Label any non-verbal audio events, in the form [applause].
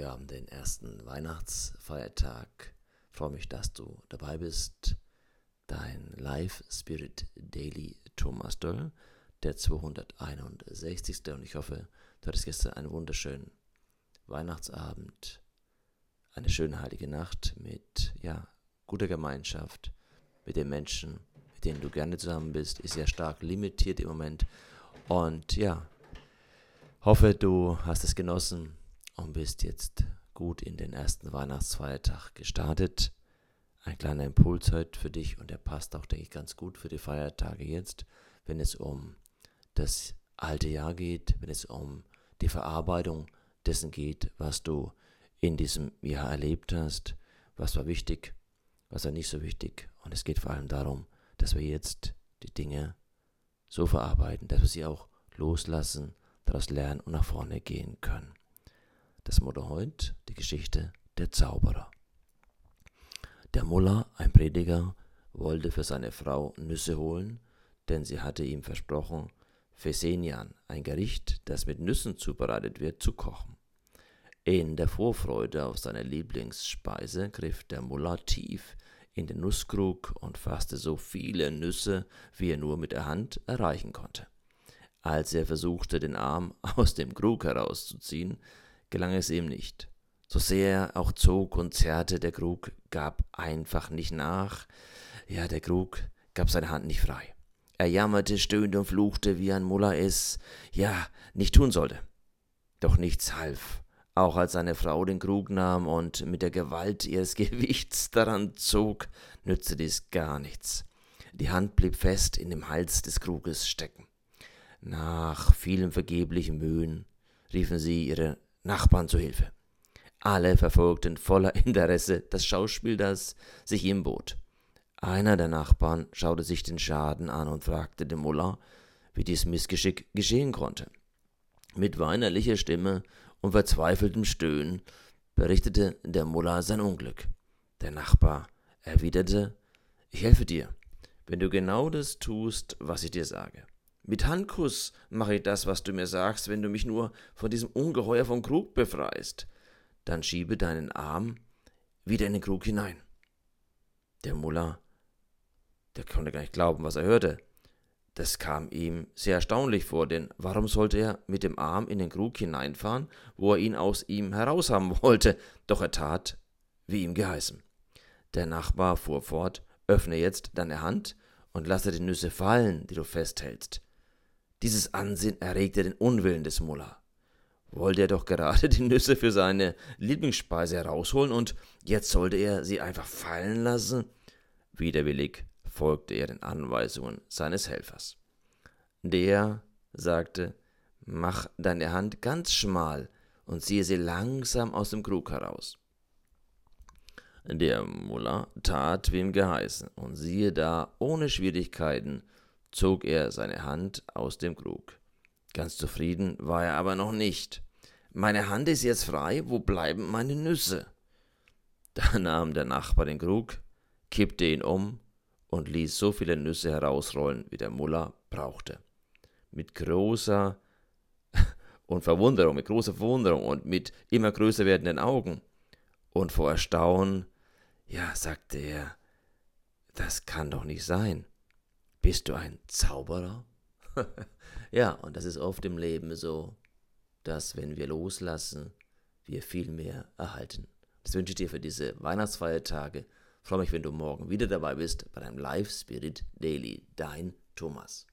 Wir haben den ersten Weihnachtsfeiertag. Ich freue mich, dass du dabei bist. Dein Live Spirit Daily Thomas Döll, der 261. Und ich hoffe, du hattest gestern einen wunderschönen Weihnachtsabend, eine schöne heilige Nacht mit ja, guter Gemeinschaft, mit den Menschen, mit denen du gerne zusammen bist. Ist ja stark limitiert im Moment. Und ja, hoffe, du hast es genossen und bist jetzt gut in den ersten Weihnachtsfeiertag gestartet. Ein kleiner Impuls heute für dich und der passt auch, denke ich, ganz gut für die Feiertage jetzt, wenn es um das alte Jahr geht, wenn es um die Verarbeitung dessen geht, was du in diesem Jahr erlebt hast, was war wichtig, was war nicht so wichtig. Und es geht vor allem darum, dass wir jetzt die Dinge so verarbeiten, dass wir sie auch loslassen, daraus lernen und nach vorne gehen können. Das Motto heute, die Geschichte der Zauberer. Der Mullah, ein Prediger, wollte für seine Frau Nüsse holen, denn sie hatte ihm versprochen, Fesenian, ein Gericht, das mit Nüssen zubereitet wird, zu kochen. In der Vorfreude auf seine Lieblingsspeise griff der Mullah tief in den Nusskrug und fasste so viele Nüsse, wie er nur mit der Hand erreichen konnte. Als er versuchte, den Arm [laughs] aus dem Krug herauszuziehen, gelang es ihm nicht. So sehr er auch zog und zerrte, der Krug gab einfach nicht nach. Ja, der Krug gab seine Hand nicht frei. Er jammerte, stöhnte und fluchte, wie ein Mullah es, ja, nicht tun sollte. Doch nichts half. Auch als seine Frau den Krug nahm und mit der Gewalt ihres [laughs] Gewichts daran zog, nützte dies gar nichts. Die Hand blieb fest in dem Hals des Kruges stecken. Nach vielen vergeblichen Mühen riefen sie ihre Nachbarn zu Hilfe. Alle verfolgten voller [laughs] Interesse das Schauspiel, das sich ihm bot. Einer der Nachbarn schaute sich den Schaden an und fragte den Mullah, wie dies Missgeschick geschehen konnte. Mit weinerlicher Stimme und verzweifeltem Stöhnen berichtete der Mullah sein Unglück. Der Nachbar erwiderte, ich helfe dir, wenn du genau das tust, was ich dir sage. Mit Handkuss mache ich das, was du mir sagst, wenn du mich nur von diesem Ungeheuer vom Krug befreist. Dann schiebe deinen Arm wieder in den Krug hinein. Der Mullah, der konnte gar nicht glauben, was er hörte. Das kam ihm sehr erstaunlich vor, denn warum sollte er mit dem Arm in den Krug hineinfahren, wo er ihn aus ihm heraushaben [laughs] wollte? Doch er tat, wie ihm geheißen. Der Nachbar fuhr fort, öffne jetzt deine Hand und lasse die Nüsse fallen, die du festhältst. Dieses Ansinnen erregte den Unwillen des Mullah. Wollte er doch gerade [laughs] die Nüsse für seine Lieblingsspeise herausholen und jetzt sollte er sie einfach fallen lassen? Widerwillig folgte er den Anweisungen seines Helfers. Der sagte, mach deine Hand ganz schmal und ziehe sie langsam aus dem Krug heraus. Der Mullah tat, wie ihm geheißen, und siehe da, ohne Schwierigkeiten zog er seine Hand aus dem Krug. Ganz zufrieden war er aber noch nicht. Meine Hand ist jetzt frei, wo bleiben meine Nüsse? Da [laughs] nahm der Nachbar den Krug, kippte ihn um und ließ so viele Nüsse herausrollen, wie der Mullah brauchte. Mit großer [laughs] und Verwunderung, mit großer Verwunderung und mit immer größer werdenden Augen. Und vor Erstaunen, ja, sagte er, das kann doch nicht sein. Bist du ein Zauberer? [laughs] ja, und das ist oft im Leben so, dass wenn wir loslassen, wir viel mehr erhalten. Das wünsche ich dir für diese Weihnachtsfeiertage. Ich freue mich, wenn du morgen wieder dabei bist bei deinem Live Spirit Daily. Dein Thomas.